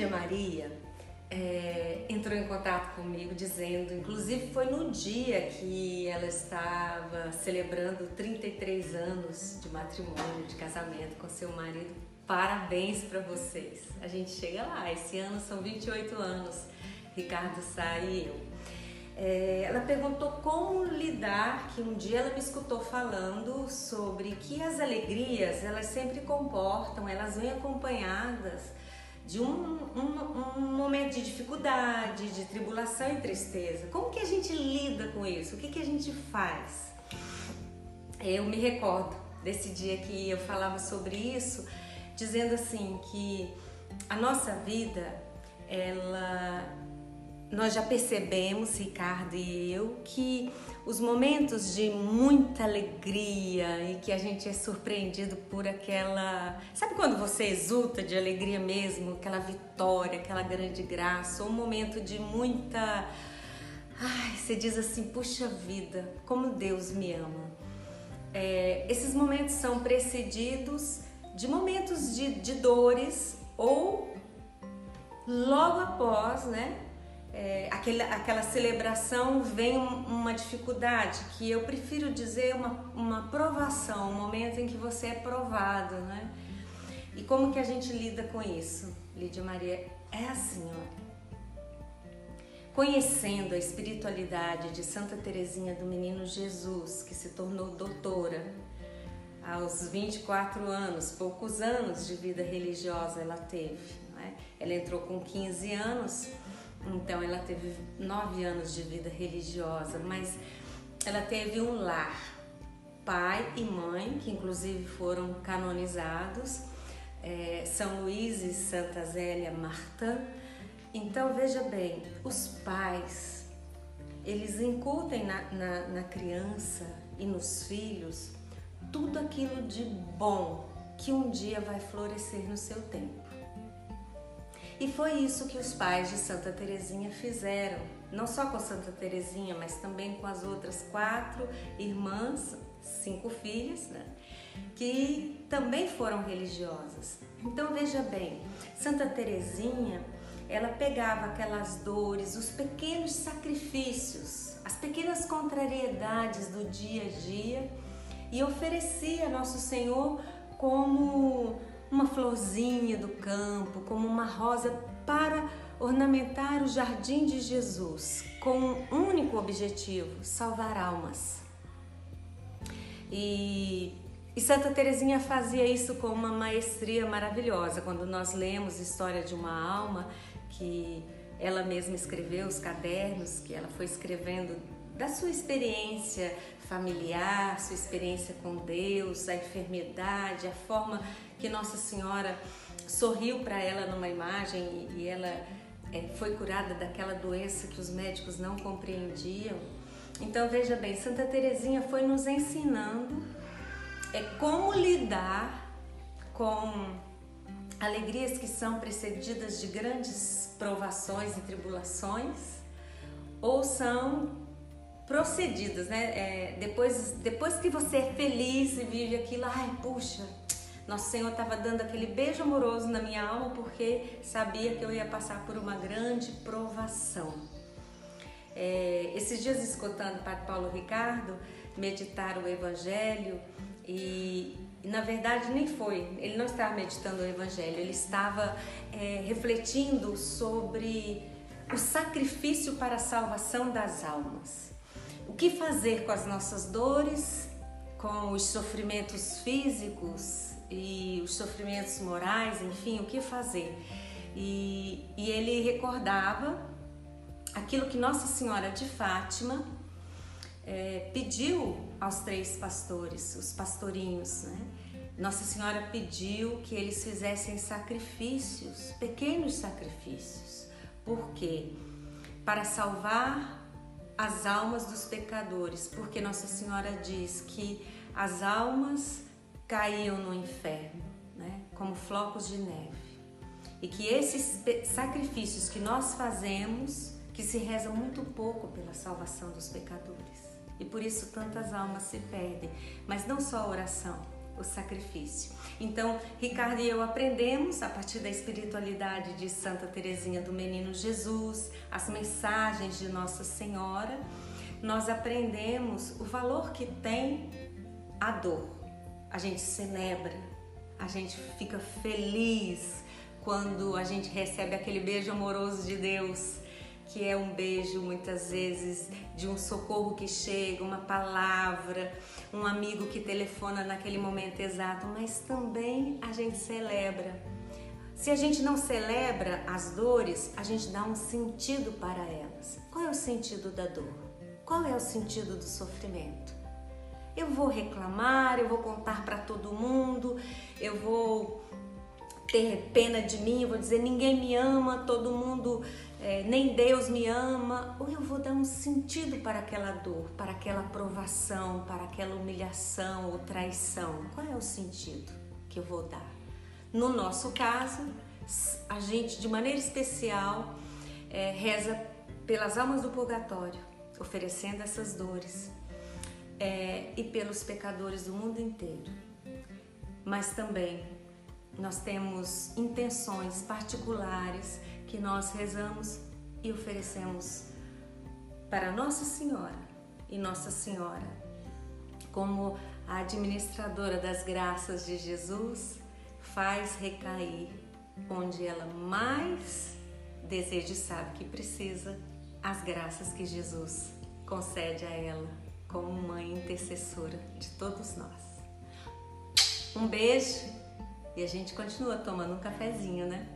Lídia Maria é, entrou em contato comigo dizendo, inclusive foi no dia que ela estava celebrando 33 anos de matrimônio, de casamento com seu marido. Parabéns para vocês. A gente chega lá, esse ano são 28 anos, Ricardo Sá e eu. É, ela perguntou como lidar, que um dia ela me escutou falando sobre que as alegrias, elas sempre comportam, elas vêm acompanhadas de um, um, um, momento de dificuldade, de tribulação e tristeza. Como que a gente lida com isso? O que, que a gente faz? Eu me recordo desse dia que eu falava sobre isso, dizendo assim que a nossa vida, ela nós já percebemos, Ricardo e eu, que os momentos de muita alegria e que a gente é surpreendido por aquela. Sabe quando você exulta de alegria mesmo, aquela vitória, aquela grande graça, ou um momento de muita. Ai, você diz assim: puxa vida, como Deus me ama. É, esses momentos são precedidos de momentos de, de dores ou logo após, né? É, aquele, aquela celebração vem uma dificuldade, que eu prefiro dizer uma, uma provação, um momento em que você é provado, né? E como que a gente lida com isso, Lídia Maria? É assim, ó. Conhecendo a espiritualidade de Santa Teresinha do Menino Jesus, que se tornou doutora aos 24 anos, poucos anos de vida religiosa ela teve. Né? Ela entrou com 15 anos então ela teve nove anos de vida religiosa, mas ela teve um lar, pai e mãe, que inclusive foram canonizados, é, São Luís e Santa Zélia Martã. Então veja bem, os pais, eles incutem na, na, na criança e nos filhos tudo aquilo de bom que um dia vai florescer no seu tempo. E foi isso que os pais de Santa Teresinha fizeram, não só com Santa Teresinha, mas também com as outras quatro irmãs, cinco filhas, né? que também foram religiosas. Então veja bem, Santa Teresinha, ela pegava aquelas dores, os pequenos sacrifícios, as pequenas contrariedades do dia a dia e oferecia a Nosso Senhor como uma florzinha do campo, como uma rosa para ornamentar o jardim de Jesus, com um único objetivo: salvar almas. E, e Santa Teresinha fazia isso com uma maestria maravilhosa. Quando nós lemos História de uma Alma, que ela mesma escreveu, os cadernos que ela foi escrevendo da sua experiência familiar, sua experiência com Deus, a enfermidade, a forma que Nossa Senhora sorriu para ela numa imagem e ela é, foi curada daquela doença que os médicos não compreendiam. Então veja bem, Santa Teresinha foi nos ensinando é como lidar com alegrias que são precedidas de grandes provações e tribulações ou são procedidas, né? É, depois, depois que você é feliz e vive aquilo, ai, puxa, nosso Senhor estava dando aquele beijo amoroso na minha alma porque sabia que eu ia passar por uma grande provação. É, esses dias escutando o Padre Paulo Ricardo meditar o Evangelho e, na verdade nem foi, ele não estava meditando o Evangelho, ele estava é, refletindo sobre o sacrifício para a salvação das almas. O que fazer com as nossas dores, com os sofrimentos físicos e os sofrimentos morais, enfim, o que fazer? E, e ele recordava aquilo que Nossa Senhora de Fátima é, pediu aos três pastores, os pastorinhos, né? Nossa Senhora pediu que eles fizessem sacrifícios, pequenos sacrifícios. Por quê? Para salvar as almas dos pecadores, porque Nossa Senhora diz que as almas caíam no inferno, né, como flocos de neve. E que esses sacrifícios que nós fazemos, que se reza muito pouco pela salvação dos pecadores. E por isso tantas almas se perdem. Mas não só a oração. O sacrifício. Então, Ricardo e eu aprendemos a partir da espiritualidade de Santa Teresinha do Menino Jesus, as mensagens de Nossa Senhora, nós aprendemos o valor que tem a dor. A gente celebra, a gente fica feliz quando a gente recebe aquele beijo amoroso de Deus, que é um beijo muitas vezes de um socorro que chega, uma palavra, um amigo que telefona naquele momento exato, mas também a gente celebra. Se a gente não celebra as dores, a gente dá um sentido para elas. Qual é o sentido da dor? Qual é o sentido do sofrimento? Eu vou reclamar, eu vou contar para todo mundo, eu vou ter pena de mim, vou dizer ninguém me ama, todo mundo, é, nem Deus me ama, ou eu vou dar um sentido para aquela dor, para aquela provação, para aquela humilhação ou traição. Qual é o sentido que eu vou dar? No nosso caso, a gente de maneira especial é, reza pelas almas do purgatório, oferecendo essas dores, é, e pelos pecadores do mundo inteiro, mas também nós temos intenções particulares que nós rezamos e oferecemos para Nossa Senhora e Nossa Senhora, como a administradora das graças de Jesus, faz recair onde ela mais deseja e sabe que precisa as graças que Jesus concede a ela como mãe intercessora de todos nós. Um beijo e a gente continua tomando um cafezinho, né?